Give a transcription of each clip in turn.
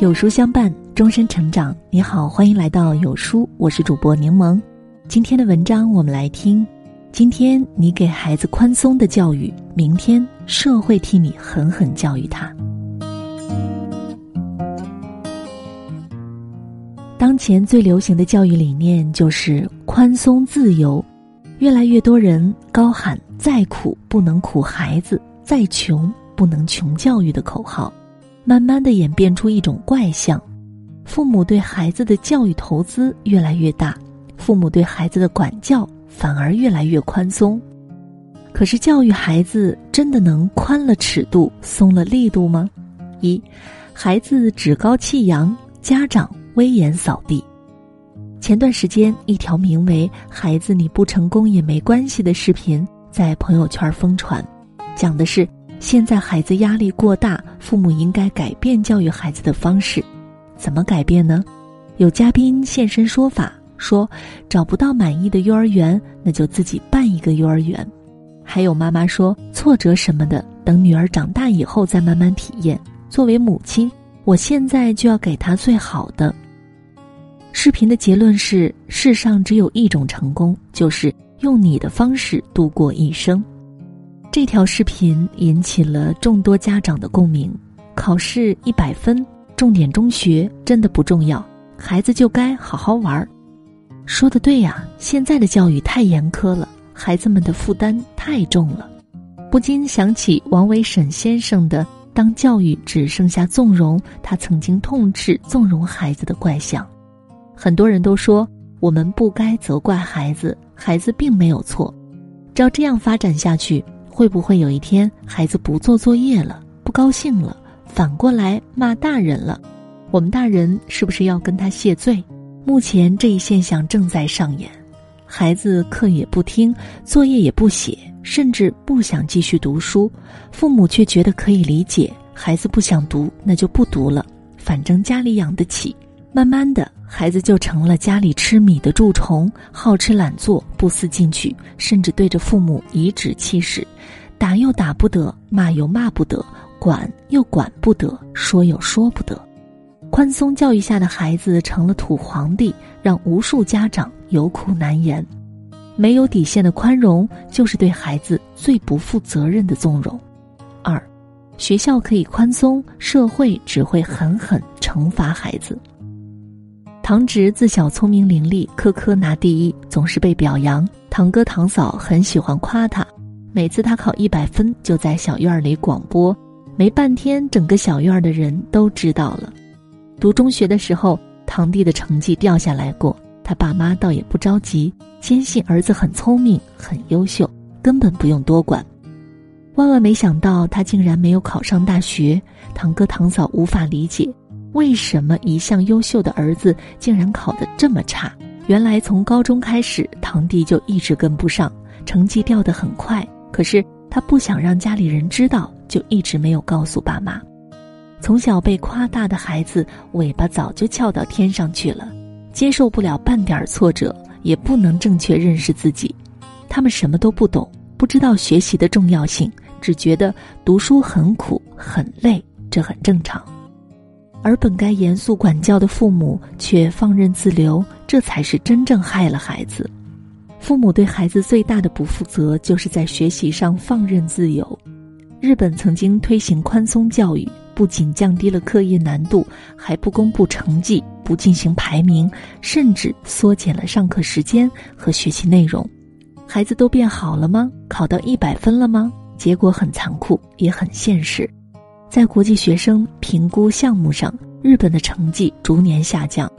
有书相伴，终身成长。你好，欢迎来到有书，我是主播柠檬。今天的文章我们来听：今天你给孩子宽松的教育，明天社会替你狠狠教育他。当前最流行的教育理念就是宽松自由，越来越多人高喊“再苦不能苦孩子，再穷不能穷教育”的口号。慢慢的演变出一种怪象，父母对孩子的教育投资越来越大，父母对孩子的管教反而越来越宽松。可是教育孩子真的能宽了尺度，松了力度吗？一，孩子趾高气扬，家长威严扫地。前段时间，一条名为“孩子你不成功也没关系”的视频在朋友圈疯传，讲的是。现在孩子压力过大，父母应该改变教育孩子的方式。怎么改变呢？有嘉宾现身说法，说找不到满意的幼儿园，那就自己办一个幼儿园。还有妈妈说，挫折什么的，等女儿长大以后再慢慢体验。作为母亲，我现在就要给她最好的。视频的结论是：世上只有一种成功，就是用你的方式度过一生。这条视频引起了众多家长的共鸣。考试一百分，重点中学真的不重要，孩子就该好好玩儿。说的对呀，现在的教育太严苛了，孩子们的负担太重了，不禁想起王维沈先生的“当教育只剩下纵容”，他曾经痛斥纵容孩子的怪象。很多人都说，我们不该责怪孩子，孩子并没有错。照这样发展下去。会不会有一天孩子不做作业了，不高兴了，反过来骂大人了？我们大人是不是要跟他谢罪？目前这一现象正在上演，孩子课也不听，作业也不写，甚至不想继续读书，父母却觉得可以理解，孩子不想读那就不读了，反正家里养得起。慢慢的，孩子就成了家里吃米的蛀虫，好吃懒做，不思进取，甚至对着父母颐指气使，打又打不得，骂又骂不得，管又管不得，说又说不得。宽松教育下的孩子成了土皇帝，让无数家长有苦难言。没有底线的宽容，就是对孩子最不负责任的纵容。二，学校可以宽松，社会只会狠狠惩罚孩子。堂侄自小聪明伶俐，科科拿第一，总是被表扬。堂哥堂嫂很喜欢夸他，每次他考一百分，就在小院里广播，没半天，整个小院的人都知道了。读中学的时候，堂弟的成绩掉下来过，他爸妈倒也不着急，坚信儿子很聪明、很优秀，根本不用多管。万万没想到，他竟然没有考上大学，堂哥堂嫂无法理解。为什么一向优秀的儿子竟然考得这么差？原来从高中开始，堂弟就一直跟不上，成绩掉得很快。可是他不想让家里人知道，就一直没有告诉爸妈。从小被夸大的孩子，尾巴早就翘到天上去了，接受不了半点挫折，也不能正确认识自己。他们什么都不懂，不知道学习的重要性，只觉得读书很苦很累，这很正常。而本该严肃管教的父母却放任自流，这才是真正害了孩子。父母对孩子最大的不负责，就是在学习上放任自由。日本曾经推行宽松教育，不仅降低了课业难度，还不公布成绩，不进行排名，甚至缩减了上课时间和学习内容。孩子都变好了吗？考到一百分了吗？结果很残酷，也很现实。在国际学生评估项目上，日本的成绩逐年下降，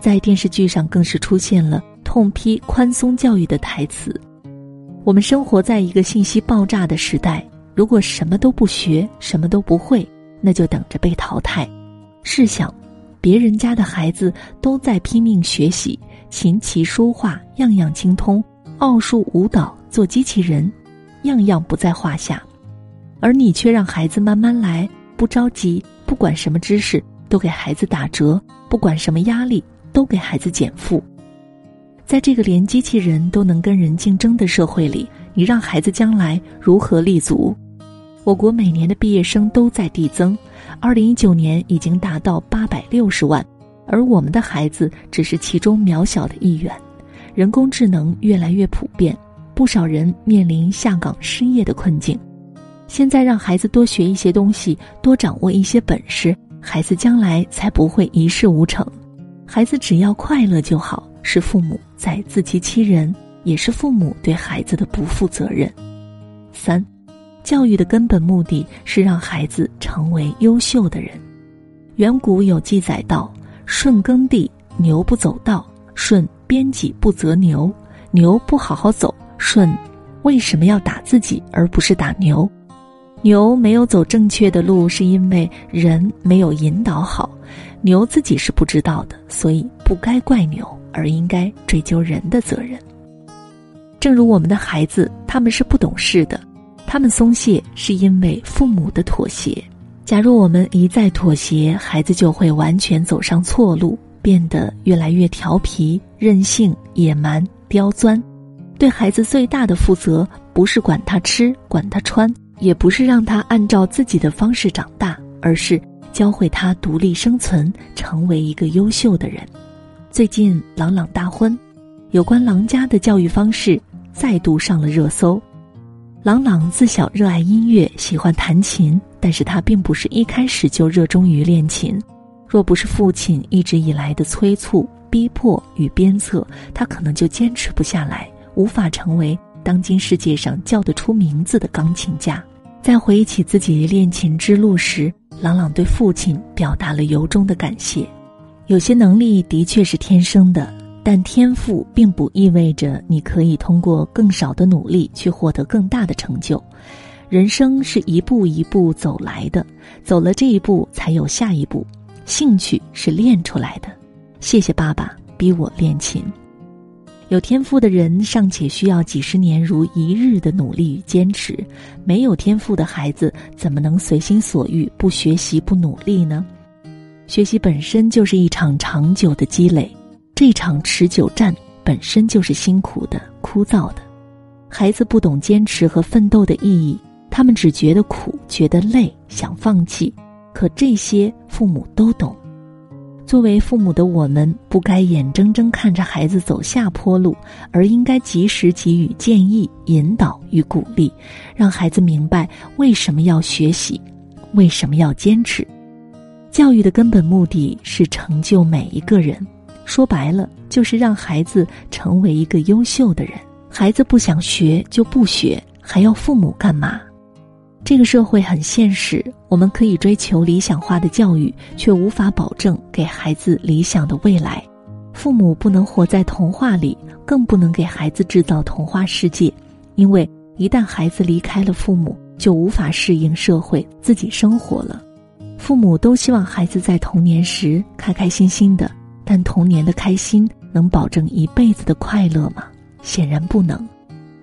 在电视剧上更是出现了痛批宽松教育的台词。我们生活在一个信息爆炸的时代，如果什么都不学，什么都不会，那就等着被淘汰。试想，别人家的孩子都在拼命学习，琴棋书画样样精通，奥数舞蹈做机器人，样样不在话下。而你却让孩子慢慢来，不着急，不管什么知识都给孩子打折，不管什么压力都给孩子减负。在这个连机器人都能跟人竞争的社会里，你让孩子将来如何立足？我国每年的毕业生都在递增，二零一九年已经达到八百六十万，而我们的孩子只是其中渺小的一员。人工智能越来越普遍，不少人面临下岗失业的困境。现在让孩子多学一些东西，多掌握一些本事，孩子将来才不会一事无成。孩子只要快乐就好，是父母在自欺欺人，也是父母对孩子的不负责任。三，教育的根本目的是让孩子成为优秀的人。远古有记载道：“舜耕地，牛不走道。”舜。编辑不择牛，牛不好好走，舜为什么要打自己而不是打牛？牛没有走正确的路，是因为人没有引导好。牛自己是不知道的，所以不该怪牛，而应该追究人的责任。正如我们的孩子，他们是不懂事的，他们松懈是因为父母的妥协。假如我们一再妥协，孩子就会完全走上错路。变得越来越调皮、任性、野蛮、刁钻。对孩子最大的负责，不是管他吃、管他穿，也不是让他按照自己的方式长大，而是教会他独立生存，成为一个优秀的人。最近，朗朗大婚，有关郎家的教育方式再度上了热搜。朗朗自小热爱音乐，喜欢弹琴，但是他并不是一开始就热衷于练琴。若不是父亲一直以来的催促、逼迫与鞭策，他可能就坚持不下来，无法成为当今世界上叫得出名字的钢琴家。在回忆起自己练琴之路时，朗朗对父亲表达了由衷的感谢。有些能力的确是天生的，但天赋并不意味着你可以通过更少的努力去获得更大的成就。人生是一步一步走来的，走了这一步，才有下一步。兴趣是练出来的，谢谢爸爸逼我练琴。有天赋的人尚且需要几十年如一日的努力与坚持，没有天赋的孩子怎么能随心所欲不学习不努力呢？学习本身就是一场长久的积累，这场持久战本身就是辛苦的、枯燥的。孩子不懂坚持和奋斗的意义，他们只觉得苦、觉得累，想放弃。可这些父母都懂，作为父母的我们，不该眼睁睁看着孩子走下坡路，而应该及时给予建议、引导与鼓励，让孩子明白为什么要学习，为什么要坚持。教育的根本目的是成就每一个人，说白了就是让孩子成为一个优秀的人。孩子不想学就不学，还要父母干嘛？这个社会很现实，我们可以追求理想化的教育，却无法保证给孩子理想的未来。父母不能活在童话里，更不能给孩子制造童话世界，因为一旦孩子离开了父母，就无法适应社会，自己生活了。父母都希望孩子在童年时开开心心的，但童年的开心能保证一辈子的快乐吗？显然不能。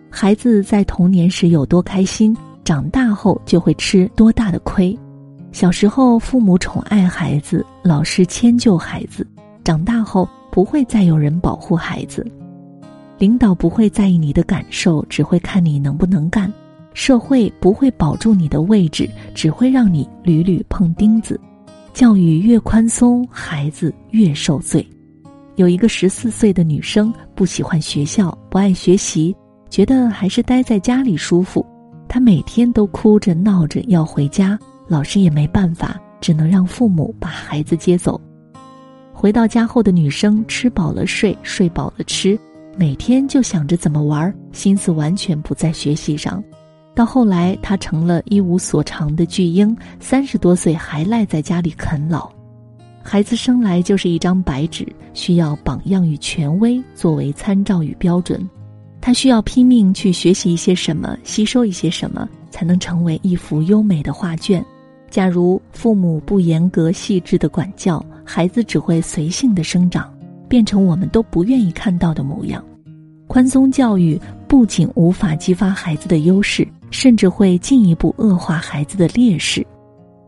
孩子在童年时有多开心？长大后就会吃多大的亏？小时候父母宠爱孩子，老师迁就孩子；长大后不会再有人保护孩子，领导不会在意你的感受，只会看你能不能干；社会不会保住你的位置，只会让你屡屡碰钉子。教育越宽松，孩子越受罪。有一个十四岁的女生不喜欢学校，不爱学习，觉得还是待在家里舒服。他每天都哭着闹着要回家，老师也没办法，只能让父母把孩子接走。回到家后的女生吃饱了睡，睡饱了吃，每天就想着怎么玩，心思完全不在学习上。到后来，她成了一无所长的巨婴，三十多岁还赖在家里啃老。孩子生来就是一张白纸，需要榜样与权威作为参照与标准。他需要拼命去学习一些什么，吸收一些什么，才能成为一幅优美的画卷。假如父母不严格细致的管教，孩子只会随性的生长，变成我们都不愿意看到的模样。宽松教育不仅无法激发孩子的优势，甚至会进一步恶化孩子的劣势。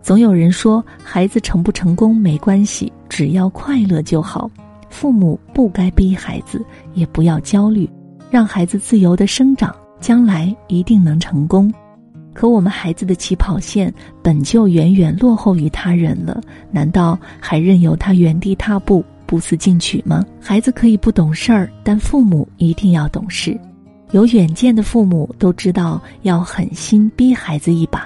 总有人说，孩子成不成功没关系，只要快乐就好。父母不该逼孩子，也不要焦虑。让孩子自由的生长，将来一定能成功。可我们孩子的起跑线本就远远落后于他人了，难道还任由他原地踏步、不思进取吗？孩子可以不懂事儿，但父母一定要懂事。有远见的父母都知道要狠心逼孩子一把，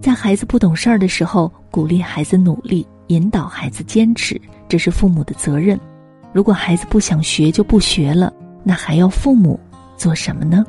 在孩子不懂事儿的时候，鼓励孩子努力，引导孩子坚持，这是父母的责任。如果孩子不想学就不学了，那还要父母做什么呢？